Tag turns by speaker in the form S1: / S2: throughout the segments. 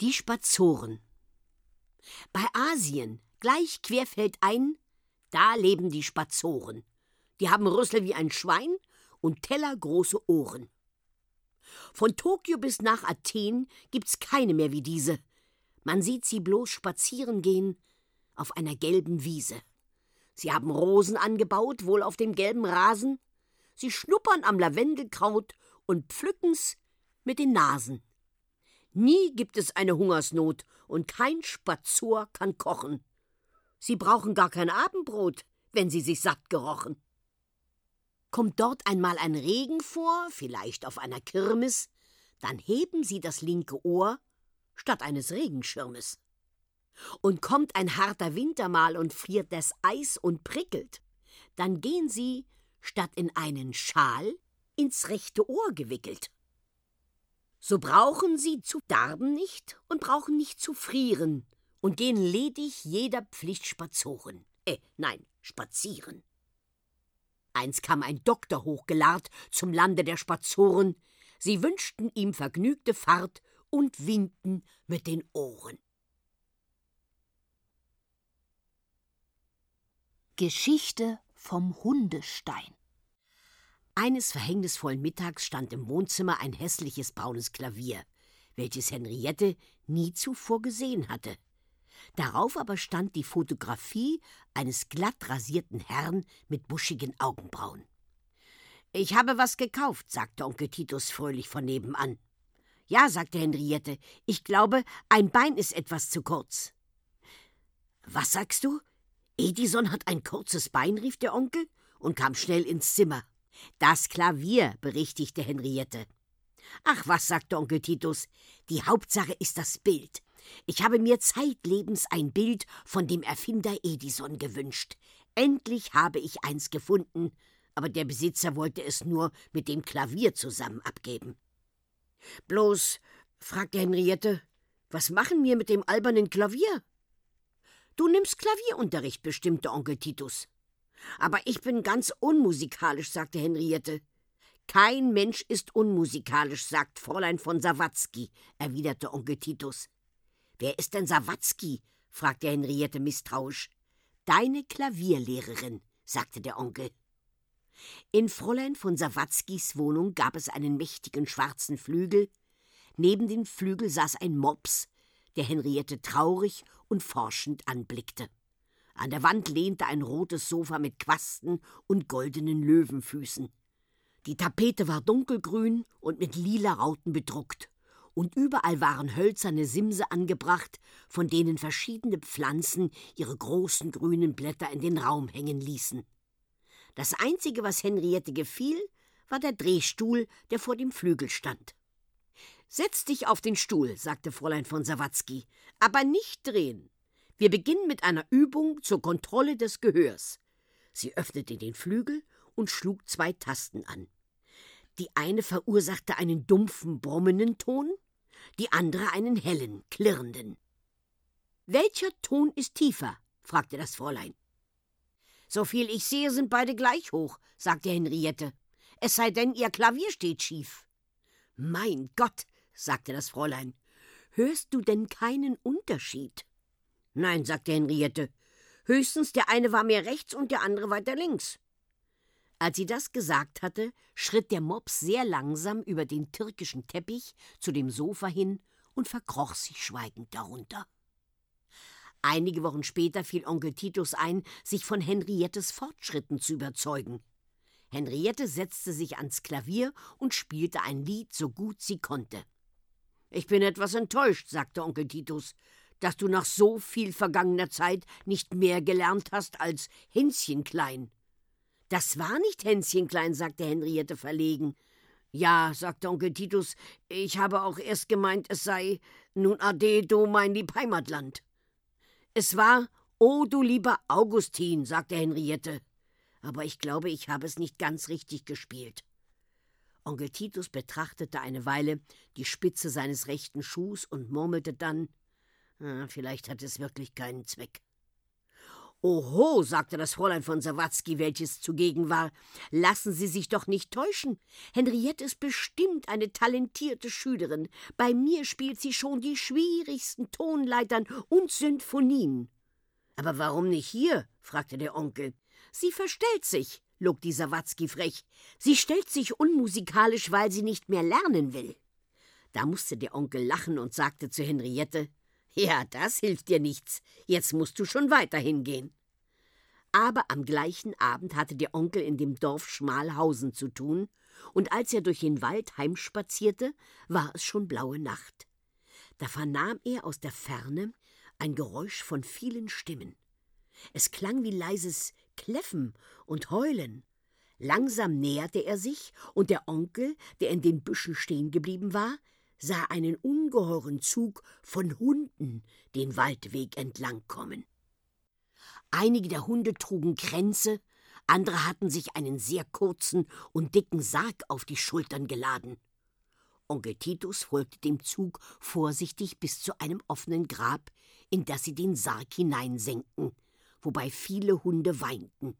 S1: Die Spazoren. Bei Asien, gleich querfeldein, da leben die Spazoren. Die haben Rüssel wie ein Schwein und tellergroße Ohren. Von Tokio bis nach Athen gibt's keine mehr wie diese. Man sieht sie bloß spazieren gehen auf einer gelben Wiese. Sie haben Rosen angebaut, wohl auf dem gelben Rasen. Sie schnuppern am Lavendelkraut und pflücken's mit den Nasen. Nie gibt es eine Hungersnot und kein Spazur kann kochen. Sie brauchen gar kein Abendbrot, wenn sie sich satt gerochen. Kommt dort einmal ein Regen vor, vielleicht auf einer Kirmes, dann heben sie das linke Ohr statt eines Regenschirmes. Und kommt ein harter Winter mal und friert das Eis und prickelt, dann gehen sie, statt in einen Schal, ins rechte Ohr gewickelt. So brauchen sie zu darben nicht und brauchen nicht zu frieren und gehen ledig jeder Pflicht spazoren. Äh, nein, spazieren. Eins kam ein Doktor hochgelahrt zum Lande der Spazoren. Sie wünschten ihm vergnügte Fahrt und winkten mit den Ohren.
S2: Geschichte vom Hundestein
S1: eines verhängnisvollen Mittags stand im Wohnzimmer ein hässliches braunes Klavier, welches Henriette nie zuvor gesehen hatte. Darauf aber stand die Fotografie eines glatt rasierten Herrn mit buschigen Augenbrauen. Ich habe was gekauft, sagte Onkel Titus fröhlich von nebenan. Ja, sagte Henriette, ich glaube, ein Bein ist etwas zu kurz. Was sagst du? Edison hat ein kurzes Bein, rief der Onkel und kam schnell ins Zimmer. Das Klavier, berichtigte Henriette. Ach was, sagte Onkel Titus, die Hauptsache ist das Bild. Ich habe mir zeitlebens ein Bild von dem Erfinder Edison gewünscht. Endlich habe ich eins gefunden, aber der Besitzer wollte es nur mit dem Klavier zusammen abgeben. Bloß, fragte Henriette, was machen wir mit dem albernen Klavier? Du nimmst Klavierunterricht, bestimmte Onkel Titus. Aber ich bin ganz unmusikalisch, sagte Henriette. Kein Mensch ist unmusikalisch, sagt Fräulein von Sawatzki, erwiderte Onkel Titus. Wer ist denn Sawatzki? fragte Henriette misstrauisch. Deine Klavierlehrerin, sagte der Onkel. In Fräulein von Sawatzkis Wohnung gab es einen mächtigen schwarzen Flügel. Neben dem Flügel saß ein Mops, der Henriette traurig und forschend anblickte. An der Wand lehnte ein rotes Sofa mit Quasten und goldenen Löwenfüßen. Die Tapete war dunkelgrün und mit lila Rauten bedruckt, und überall waren hölzerne Simse angebracht, von denen verschiedene Pflanzen ihre großen grünen Blätter in den Raum hängen ließen. Das einzige, was Henriette gefiel, war der Drehstuhl, der vor dem Flügel stand. Setz dich auf den Stuhl, sagte Fräulein von Sawatzki, aber nicht drehen. Wir beginnen mit einer Übung zur Kontrolle des Gehörs. Sie öffnete den Flügel und schlug zwei Tasten an. Die eine verursachte einen dumpfen, brummenden Ton, die andere einen hellen, klirrenden. Welcher Ton ist tiefer? fragte das Fräulein. Soviel ich sehe, sind beide gleich hoch, sagte Henriette. Es sei denn, ihr Klavier steht schief. Mein Gott, sagte das Fräulein, hörst du denn keinen Unterschied? Nein, sagte Henriette. Höchstens der eine war mehr rechts und der andere weiter links. Als sie das gesagt hatte, schritt der Mops sehr langsam über den türkischen Teppich zu dem Sofa hin und verkroch sich schweigend darunter. Einige Wochen später fiel Onkel Titus ein, sich von Henriettes Fortschritten zu überzeugen. Henriette setzte sich ans Klavier und spielte ein Lied so gut sie konnte. Ich bin etwas enttäuscht, sagte Onkel Titus dass du nach so viel vergangener Zeit nicht mehr gelernt hast als Hänschenklein. Das war nicht Hänschenklein, sagte Henriette verlegen. Ja, sagte Onkel Titus, ich habe auch erst gemeint, es sei nun ade do mein lieb Heimatland. Es war O oh, du lieber Augustin, sagte Henriette. Aber ich glaube, ich habe es nicht ganz richtig gespielt. Onkel Titus betrachtete eine Weile die Spitze seines rechten Schuhs und murmelte dann Vielleicht hat es wirklich keinen Zweck. Oho, sagte das Fräulein von Sawatzki, welches zugegen war, lassen Sie sich doch nicht täuschen. Henriette ist bestimmt eine talentierte Schülerin. Bei mir spielt sie schon die schwierigsten Tonleitern und Symphonien. Aber warum nicht hier? fragte der Onkel. Sie verstellt sich, log die Sawatzki frech. Sie stellt sich unmusikalisch, weil sie nicht mehr lernen will. Da musste der Onkel lachen und sagte zu Henriette ja, das hilft dir nichts. Jetzt musst du schon weiter hingehen. Aber am gleichen Abend hatte der Onkel in dem Dorf Schmalhausen zu tun, und als er durch den Wald heimspazierte, war es schon blaue Nacht. Da vernahm er aus der Ferne ein Geräusch von vielen Stimmen. Es klang wie leises Kläffen und Heulen. Langsam näherte er sich, und der Onkel, der in den Büschen stehen geblieben war, sah einen ungeheuren Zug von Hunden den Waldweg entlang kommen. Einige der Hunde trugen Kränze, andere hatten sich einen sehr kurzen und dicken Sarg auf die Schultern geladen. Onkel Titus folgte dem Zug vorsichtig bis zu einem offenen Grab, in das sie den Sarg hineinsenkten, wobei viele Hunde weinten.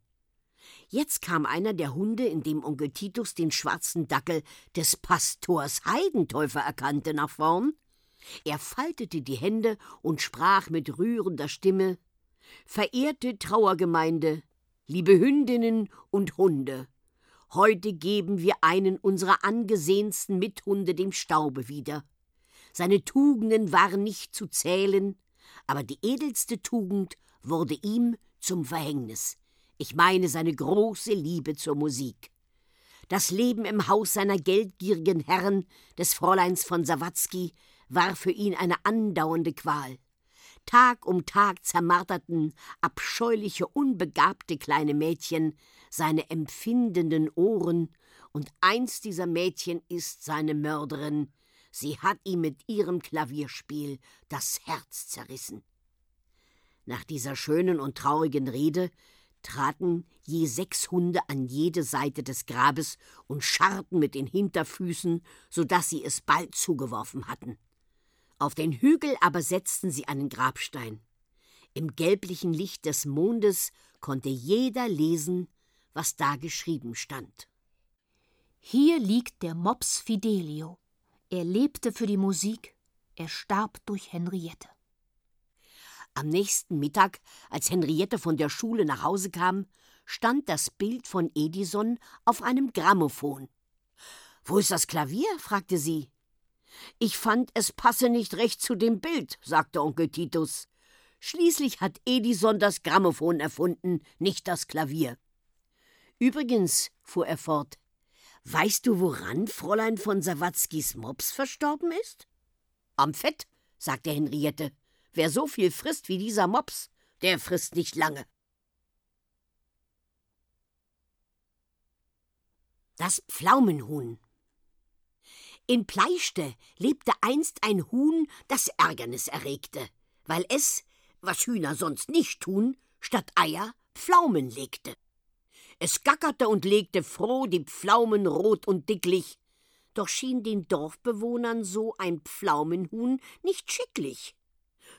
S1: Jetzt kam einer der Hunde, in dem Onkel Titus den schwarzen Dackel des Pastors Heidentäufer erkannte, nach vorn. Er faltete die Hände und sprach mit rührender Stimme Verehrte Trauergemeinde, liebe Hündinnen und Hunde, heute geben wir einen unserer angesehensten Mithunde dem Staube wieder. Seine Tugenden waren nicht zu zählen, aber die edelste Tugend wurde ihm zum Verhängnis. Ich meine seine große Liebe zur Musik. Das Leben im Haus seiner geldgierigen Herren, des Fräuleins von Sawatzki, war für ihn eine andauernde Qual. Tag um Tag zermarterten abscheuliche, unbegabte kleine Mädchen seine empfindenden Ohren, und eins dieser Mädchen ist seine Mörderin. Sie hat ihm mit ihrem Klavierspiel das Herz zerrissen. Nach dieser schönen und traurigen Rede traten je sechs Hunde an jede Seite des Grabes und scharrten mit den Hinterfüßen, so dass sie es bald zugeworfen hatten. Auf den Hügel aber setzten sie einen Grabstein. Im gelblichen Licht des Mondes konnte jeder lesen, was da geschrieben stand.
S2: Hier liegt der Mops Fidelio. Er lebte für die Musik, er starb durch Henriette.
S1: Am nächsten Mittag, als Henriette von der Schule nach Hause kam, stand das Bild von Edison auf einem Grammophon. Wo ist das Klavier? fragte sie. Ich fand, es passe nicht recht zu dem Bild, sagte Onkel Titus. Schließlich hat Edison das Grammophon erfunden, nicht das Klavier. Übrigens, fuhr er fort, weißt du, woran Fräulein von Sawatzkis Mops verstorben ist? Am Fett, sagte Henriette. Wer so viel frisst wie dieser Mops, der frisst nicht lange. Das Pflaumenhuhn. In Pleischte lebte einst ein Huhn, das Ärgernis erregte, weil es, was Hühner sonst nicht tun, statt Eier Pflaumen legte. Es gackerte und legte froh die Pflaumen rot und dicklich, doch schien den Dorfbewohnern so ein Pflaumenhuhn nicht schicklich.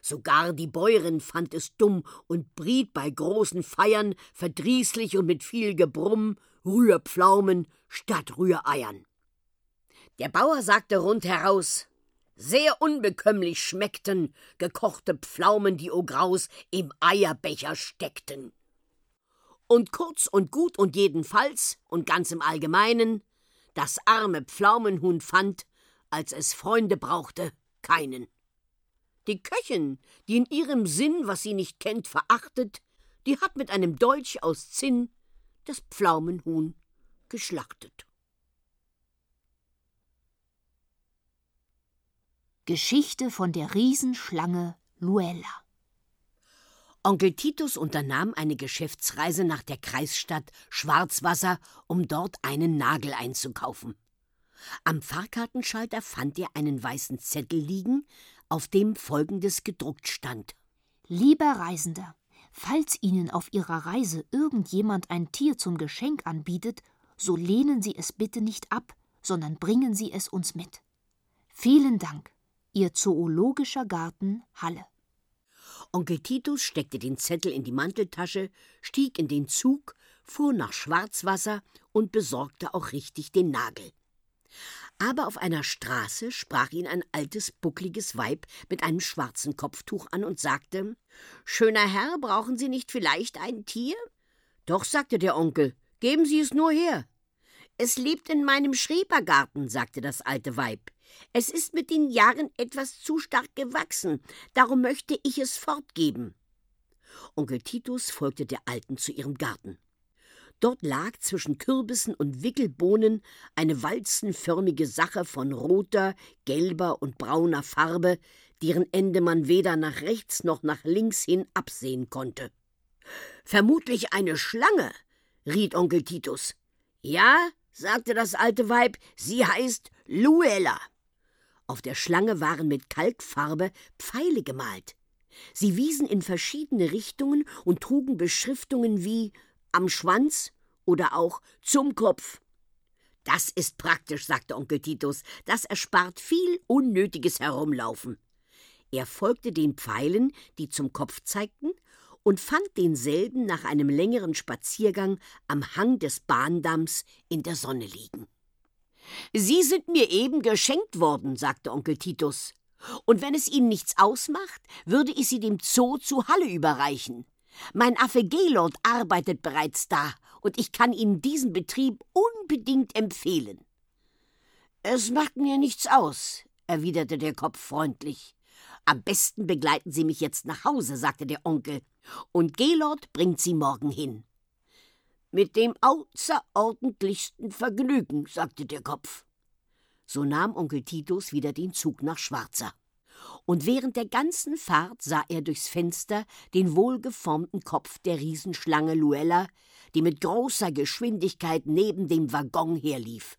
S1: Sogar die Bäuerin fand es dumm und briet bei großen Feiern verdrießlich und mit viel Gebrumm Rührpflaumen statt Rühreiern. Der Bauer sagte rundheraus, sehr unbekömmlich schmeckten gekochte Pflaumen, die o Graus im Eierbecher steckten. Und kurz und gut und jedenfalls und ganz im Allgemeinen, das arme Pflaumenhuhn fand, als es Freunde brauchte, keinen. Die Köchin, die in ihrem Sinn, was sie nicht kennt, verachtet, die hat mit einem Dolch aus Zinn das Pflaumenhuhn geschlachtet.
S2: Geschichte von der Riesenschlange Luella.
S1: Onkel Titus unternahm eine Geschäftsreise nach der Kreisstadt Schwarzwasser, um dort einen Nagel einzukaufen. Am Fahrkartenschalter fand er einen weißen Zettel liegen, auf dem folgendes gedruckt stand
S2: Lieber Reisender, falls Ihnen auf Ihrer Reise irgendjemand ein Tier zum Geschenk anbietet, so lehnen Sie es bitte nicht ab, sondern bringen Sie es uns mit. Vielen Dank, Ihr Zoologischer Garten Halle.
S1: Onkel Titus steckte den Zettel in die Manteltasche, stieg in den Zug, fuhr nach Schwarzwasser und besorgte auch richtig den Nagel. Aber auf einer Straße sprach ihn ein altes, buckliges Weib mit einem schwarzen Kopftuch an und sagte Schöner Herr, brauchen Sie nicht vielleicht ein Tier? Doch, sagte der Onkel, geben Sie es nur her. Es lebt in meinem Schrebergarten, sagte das alte Weib. Es ist mit den Jahren etwas zu stark gewachsen, darum möchte ich es fortgeben. Onkel Titus folgte der Alten zu ihrem Garten. Dort lag zwischen Kürbissen und Wickelbohnen eine walzenförmige Sache von roter, gelber und brauner Farbe, deren Ende man weder nach rechts noch nach links hin absehen konnte. Vermutlich eine Schlange, riet Onkel Titus. Ja, sagte das alte Weib, sie heißt Luella. Auf der Schlange waren mit Kalkfarbe Pfeile gemalt. Sie wiesen in verschiedene Richtungen und trugen Beschriftungen wie am Schwanz oder auch zum Kopf. Das ist praktisch, sagte Onkel Titus, das erspart viel unnötiges Herumlaufen. Er folgte den Pfeilen, die zum Kopf zeigten, und fand denselben nach einem längeren Spaziergang am Hang des Bahndamms in der Sonne liegen. Sie sind mir eben geschenkt worden, sagte Onkel Titus. Und wenn es Ihnen nichts ausmacht, würde ich sie dem Zoo zu Halle überreichen. Mein Affe Gelord arbeitet bereits da, und ich kann Ihnen diesen Betrieb unbedingt empfehlen. Es macht mir nichts aus, erwiderte der Kopf freundlich. Am besten begleiten Sie mich jetzt nach Hause, sagte der Onkel, und Gelord bringt Sie morgen hin. Mit dem außerordentlichsten Vergnügen, sagte der Kopf. So nahm Onkel Titus wieder den Zug nach Schwarzer und während der ganzen Fahrt sah er durchs Fenster den wohlgeformten Kopf der Riesenschlange Luella, die mit großer Geschwindigkeit neben dem Waggon herlief.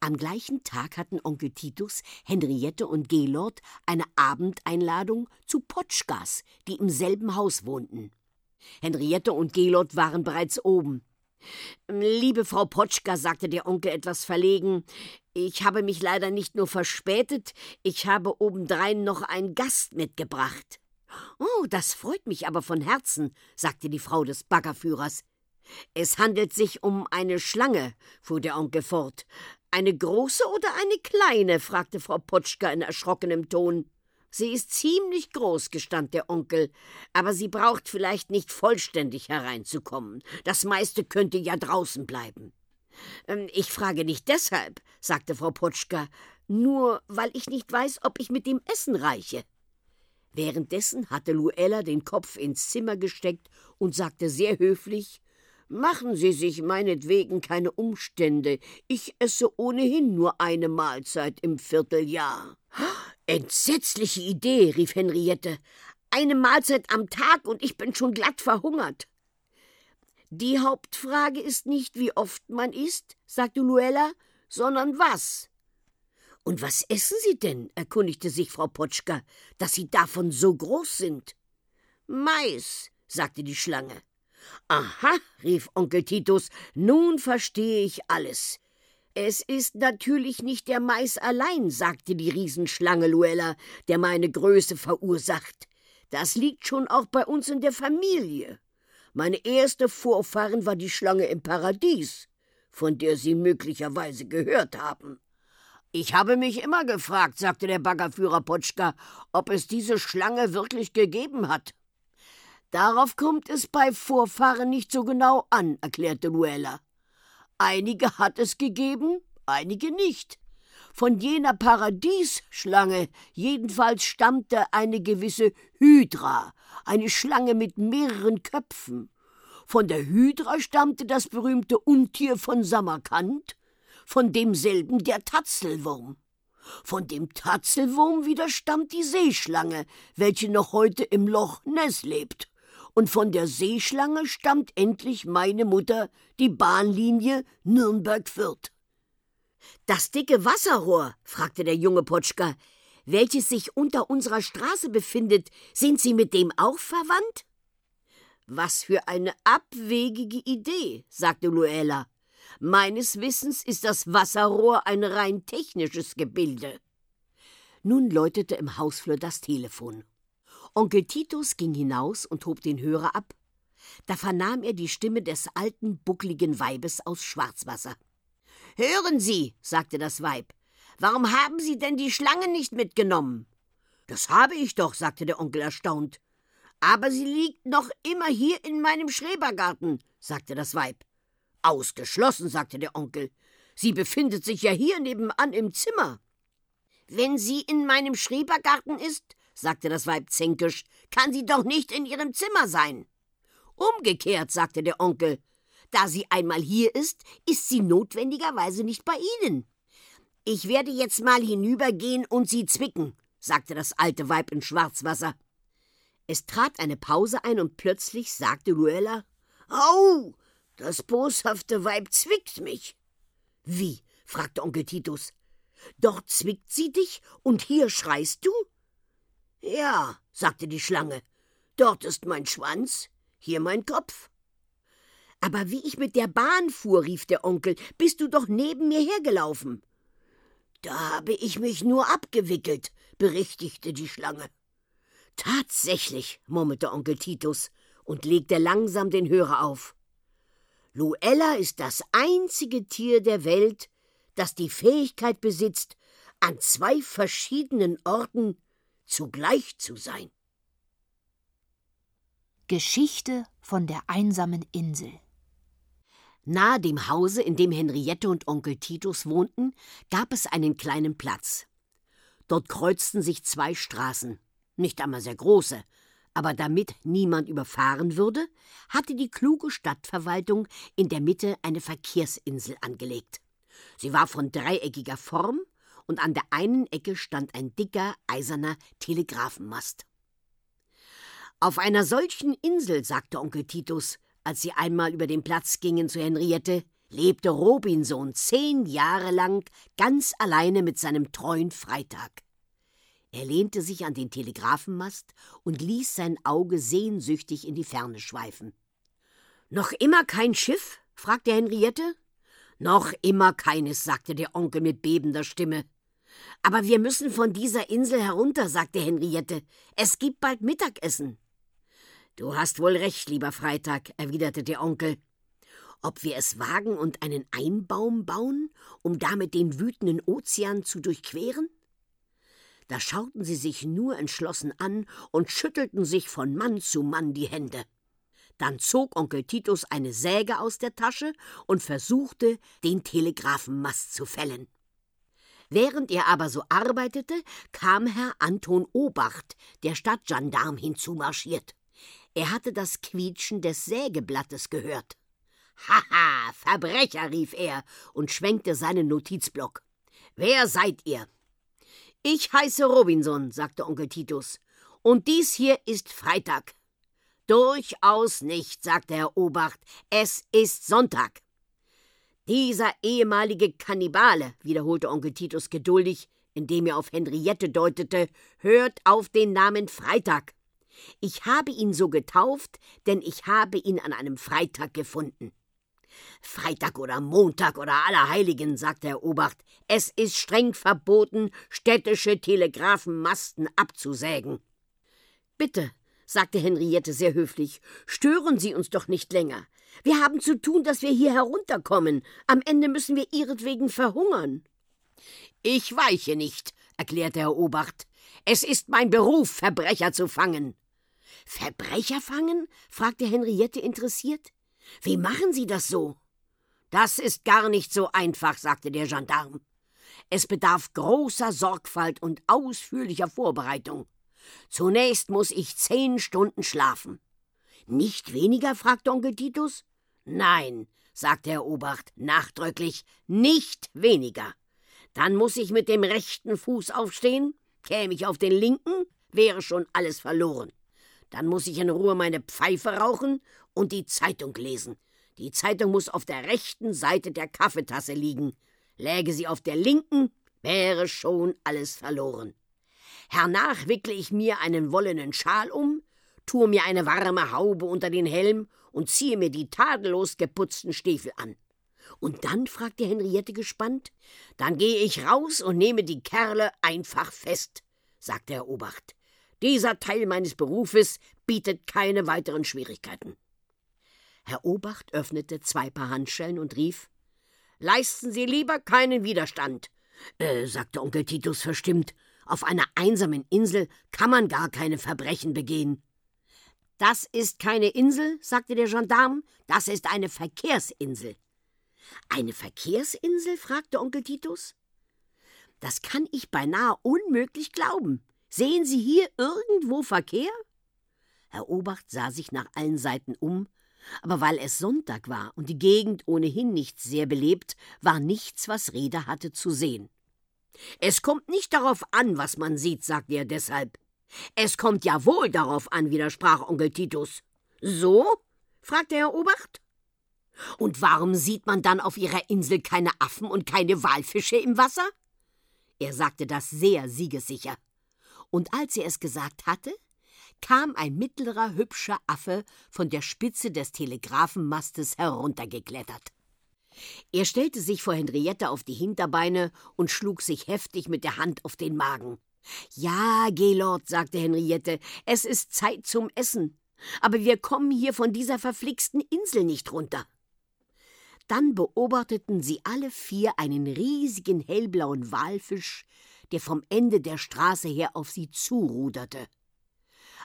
S1: Am gleichen Tag hatten Onkel Titus, Henriette und Gelord eine Abendeinladung zu Potschkas, die im selben Haus wohnten. Henriette und Gelord waren bereits oben. Liebe Frau Potschka, sagte der Onkel etwas verlegen, ich habe mich leider nicht nur verspätet, ich habe obendrein noch einen Gast mitgebracht. Oh, das freut mich aber von Herzen, sagte die Frau des Baggerführers. Es handelt sich um eine Schlange, fuhr der Onkel fort. Eine große oder eine kleine? fragte Frau Potschka in erschrockenem Ton. Sie ist ziemlich groß, gestand der Onkel, aber sie braucht vielleicht nicht vollständig hereinzukommen. Das meiste könnte ja draußen bleiben. Ähm, ich frage nicht deshalb, sagte Frau Potschka, nur weil ich nicht weiß, ob ich mit dem Essen reiche. Währenddessen hatte Luella den Kopf ins Zimmer gesteckt und sagte sehr höflich Machen Sie sich meinetwegen keine Umstände. Ich esse ohnehin nur eine Mahlzeit im Vierteljahr. Entsetzliche Idee, rief Henriette. Eine Mahlzeit am Tag und ich bin schon glatt verhungert. Die Hauptfrage ist nicht, wie oft man isst, sagte Luella, sondern was. Und was essen Sie denn? erkundigte sich Frau Potschka, dass Sie davon so groß sind. Mais, sagte die Schlange. Aha, rief Onkel Titus, nun verstehe ich alles. Es ist natürlich nicht der Mais allein, sagte die Riesenschlange Luella, der meine Größe verursacht. Das liegt schon auch bei uns in der Familie. Meine erste Vorfahren war die Schlange im Paradies, von der Sie möglicherweise gehört haben. Ich habe mich immer gefragt, sagte der Baggerführer Potschka, ob es diese Schlange wirklich gegeben hat. Darauf kommt es bei Vorfahren nicht so genau an, erklärte Luella. Einige hat es gegeben, einige nicht. Von jener Paradiesschlange jedenfalls stammte eine gewisse Hydra, eine Schlange mit mehreren Köpfen. Von der Hydra stammte das berühmte Untier von Samarkand, von demselben der Tatzelwurm. Von dem Tatzelwurm wieder stammt die Seeschlange, welche noch heute im Loch Ness lebt. Und von der Seeschlange stammt endlich meine Mutter, die Bahnlinie Nürnberg-Fürth. Das dicke Wasserrohr, fragte der junge Potschka, welches sich unter unserer Straße befindet, sind Sie mit dem auch verwandt? Was für eine abwegige Idee, sagte Luella. Meines Wissens ist das Wasserrohr ein rein technisches Gebilde. Nun läutete im Hausflur das Telefon. Onkel Titus ging hinaus und hob den Hörer ab. Da vernahm er die Stimme des alten, buckligen Weibes aus Schwarzwasser. Hören Sie, sagte das Weib, warum haben Sie denn die Schlange nicht mitgenommen? Das habe ich doch, sagte der Onkel erstaunt. Aber sie liegt noch immer hier in meinem Schrebergarten, sagte das Weib. Ausgeschlossen, sagte der Onkel. Sie befindet sich ja hier nebenan im Zimmer. Wenn sie in meinem Schrebergarten ist, sagte das Weib zänkisch, kann sie doch nicht in ihrem Zimmer sein. Umgekehrt, sagte der Onkel, da sie einmal hier ist, ist sie notwendigerweise nicht bei Ihnen. Ich werde jetzt mal hinübergehen und sie zwicken, sagte das alte Weib in Schwarzwasser. Es trat eine Pause ein und plötzlich sagte Luella: Au, das boshafte Weib zwickt mich. Wie? fragte Onkel Titus. Dort zwickt sie dich und hier schreist du? Ja, sagte die Schlange. Dort ist mein Schwanz, hier mein Kopf. Aber wie ich mit der Bahn fuhr, rief der Onkel, bist du doch neben mir hergelaufen. Da habe ich mich nur abgewickelt, berichtigte die Schlange. Tatsächlich, murmelte Onkel Titus und legte langsam den Hörer auf. Luella ist das einzige Tier der Welt, das die Fähigkeit besitzt, an zwei verschiedenen Orten zugleich zu sein.
S2: Geschichte von der einsamen Insel
S1: Nahe dem Hause, in dem Henriette und Onkel Titus wohnten, gab es einen kleinen Platz. Dort kreuzten sich zwei Straßen nicht einmal sehr große, aber damit niemand überfahren würde, hatte die kluge Stadtverwaltung in der Mitte eine Verkehrsinsel angelegt. Sie war von dreieckiger Form und an der einen Ecke stand ein dicker, eiserner Telegrafenmast. Auf einer solchen Insel, sagte Onkel Titus, als sie einmal über den Platz gingen zu Henriette, lebte Robinson zehn Jahre lang ganz alleine mit seinem treuen Freitag. Er lehnte sich an den Telegrafenmast und ließ sein Auge sehnsüchtig in die Ferne schweifen. Noch immer kein Schiff? fragte Henriette. Noch immer keines, sagte der Onkel mit bebender Stimme. Aber wir müssen von dieser Insel herunter, sagte Henriette. Es gibt bald Mittagessen. Du hast wohl recht, lieber Freitag, erwiderte der Onkel. Ob wir es wagen und einen Einbaum bauen, um damit den wütenden Ozean zu durchqueren? Da schauten sie sich nur entschlossen an und schüttelten sich von Mann zu Mann die Hände. Dann zog Onkel Titus eine Säge aus der Tasche und versuchte, den Telegrafenmast zu fällen. Während er aber so arbeitete, kam Herr Anton Obacht, der Stadtgendarm, hinzumarschiert. Er hatte das Quietschen des Sägeblattes gehört. Haha, Verbrecher, rief er und schwenkte seinen Notizblock. Wer seid ihr? Ich heiße Robinson, sagte Onkel Titus, und dies hier ist Freitag. Durchaus nicht, sagte Herr Obacht, es ist Sonntag. Dieser ehemalige Kannibale, wiederholte Onkel Titus geduldig, indem er auf Henriette deutete, hört auf den Namen Freitag. Ich habe ihn so getauft, denn ich habe ihn an einem Freitag gefunden. Freitag oder Montag oder Allerheiligen, sagte Herr Obacht, es ist streng verboten, städtische Telegrafenmasten abzusägen. Bitte, sagte Henriette sehr höflich, stören Sie uns doch nicht länger. Wir haben zu tun, dass wir hier herunterkommen. Am Ende müssen wir ihretwegen verhungern. Ich weiche nicht, erklärte Herr Obacht. Es ist mein Beruf, Verbrecher zu fangen. Verbrecher fangen? fragte Henriette interessiert. Wie machen Sie das so? Das ist gar nicht so einfach, sagte der Gendarm. Es bedarf großer Sorgfalt und ausführlicher Vorbereitung. Zunächst muss ich zehn Stunden schlafen. Nicht weniger? fragte Onkel Titus. Nein, sagte Herr Obacht nachdrücklich, nicht weniger. Dann muss ich mit dem rechten Fuß aufstehen, käme ich auf den linken, wäre schon alles verloren. Dann muss ich in Ruhe meine Pfeife rauchen und die Zeitung lesen. Die Zeitung muss auf der rechten Seite der Kaffeetasse liegen. Läge sie auf der linken, wäre schon alles verloren. Hernach wickle ich mir einen wollenen Schal um, tue mir eine warme Haube unter den Helm und ziehe mir die tadellos geputzten Stiefel an. Und dann? fragte Henriette gespannt. Dann gehe ich raus und nehme die Kerle einfach fest, sagte Herr Obacht. Dieser Teil meines Berufes bietet keine weiteren Schwierigkeiten. Herr Obacht öffnete zwei Paar Handschellen und rief Leisten Sie lieber keinen Widerstand, äh, sagte Onkel Titus verstimmt. Auf einer einsamen Insel kann man gar keine Verbrechen begehen. Das ist keine Insel, sagte der Gendarm, das ist eine Verkehrsinsel. Eine Verkehrsinsel? fragte Onkel Titus. Das kann ich beinahe unmöglich glauben. Sehen Sie hier irgendwo Verkehr? Herr Obacht sah sich nach allen Seiten um, aber weil es Sonntag war und die Gegend ohnehin nicht sehr belebt, war nichts, was Rede hatte, zu sehen. Es kommt nicht darauf an, was man sieht, sagte er deshalb. Es kommt ja wohl darauf an, widersprach Onkel Titus. So? fragte Herr Obacht. Und warum sieht man dann auf ihrer Insel keine Affen und keine Walfische im Wasser? Er sagte das sehr siegessicher. Und als er es gesagt hatte, kam ein mittlerer, hübscher Affe von der Spitze des Telegrafenmastes heruntergeklettert. Er stellte sich vor Henriette auf die Hinterbeine und schlug sich heftig mit der Hand auf den Magen. Ja, Gelord, sagte Henriette, es ist Zeit zum Essen. Aber wir kommen hier von dieser verflixten Insel nicht runter. Dann beobachteten sie alle vier einen riesigen hellblauen Walfisch, der vom Ende der Straße her auf sie zuruderte.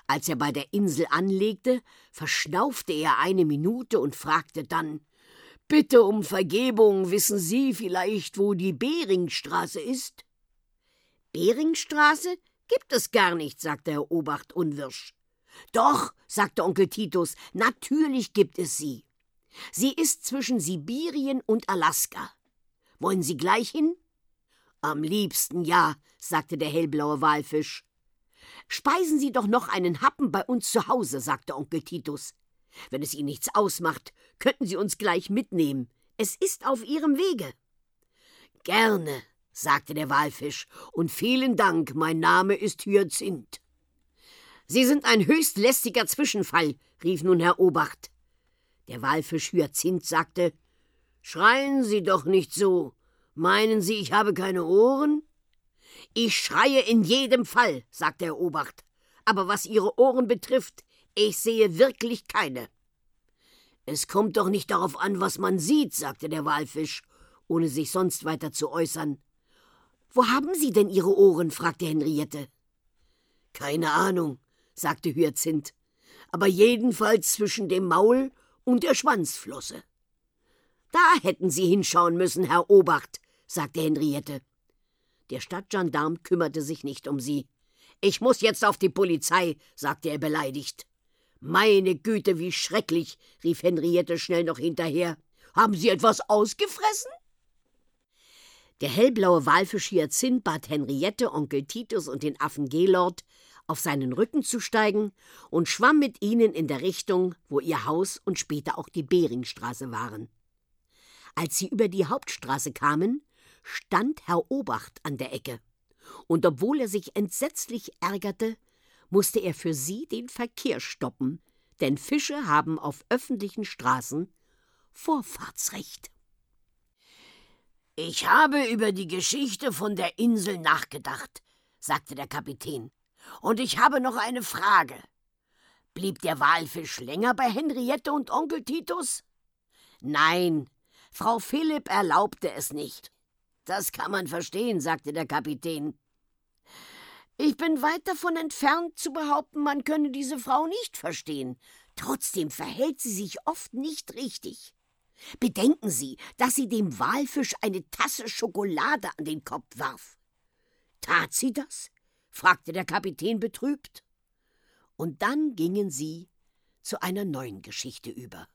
S1: Als er bei der Insel anlegte, verschnaufte er eine Minute und fragte dann Bitte um Vergebung, wissen Sie vielleicht, wo die Beringstraße ist? Beringstraße? Gibt es gar nicht, sagte Herr Obacht unwirsch. Doch, sagte Onkel Titus, natürlich gibt es sie. Sie ist zwischen Sibirien und Alaska. Wollen Sie gleich hin? Am liebsten ja, sagte der hellblaue Walfisch. Speisen Sie doch noch einen Happen bei uns zu Hause, sagte Onkel Titus. Wenn es Ihnen nichts ausmacht, könnten Sie uns gleich mitnehmen. Es ist auf Ihrem Wege. Gerne, sagte der Walfisch, und vielen Dank, mein Name ist Hyazinth. Sie sind ein höchst lästiger Zwischenfall, rief nun Herr Obacht. Der Walfisch Hyazinth sagte Schreien Sie doch nicht so. Meinen Sie, ich habe keine Ohren? Ich schreie in jedem Fall, sagte Herr Obacht. Aber was Ihre Ohren betrifft, ich sehe wirklich keine. Es kommt doch nicht darauf an, was man sieht, sagte der Walfisch, ohne sich sonst weiter zu äußern. Wo haben Sie denn Ihre Ohren? fragte Henriette. Keine Ahnung, sagte Hyazinth, aber jedenfalls zwischen dem Maul und der Schwanzflosse. Da hätten Sie hinschauen müssen, Herr Obacht, sagte Henriette. Der Stadtgendarm kümmerte sich nicht um sie. Ich muss jetzt auf die Polizei, sagte er beleidigt. Meine Güte, wie schrecklich, rief Henriette schnell noch hinterher. Haben Sie etwas ausgefressen? Der hellblaue Walfisch Hyazinth bat Henriette, Onkel Titus und den Affen Gelord, auf seinen Rücken zu steigen und schwamm mit ihnen in der Richtung, wo ihr Haus und später auch die Beringstraße waren. Als sie über die Hauptstraße kamen, stand Herr Obacht an der Ecke, und obwohl er sich entsetzlich ärgerte, musste er für sie den Verkehr stoppen, denn Fische haben auf öffentlichen Straßen Vorfahrtsrecht. Ich habe über die Geschichte von der Insel nachgedacht, sagte der Kapitän, und ich habe noch eine Frage. Blieb der Walfisch länger bei Henriette und Onkel Titus? Nein, Frau Philipp erlaubte es nicht. Das kann man verstehen, sagte der Kapitän. Ich bin weit davon entfernt zu behaupten, man könne diese Frau nicht verstehen. Trotzdem verhält sie sich oft nicht richtig. Bedenken Sie, dass sie dem Walfisch eine Tasse Schokolade an den Kopf warf. Tat sie das? fragte der Kapitän betrübt. Und dann gingen sie zu einer neuen Geschichte über.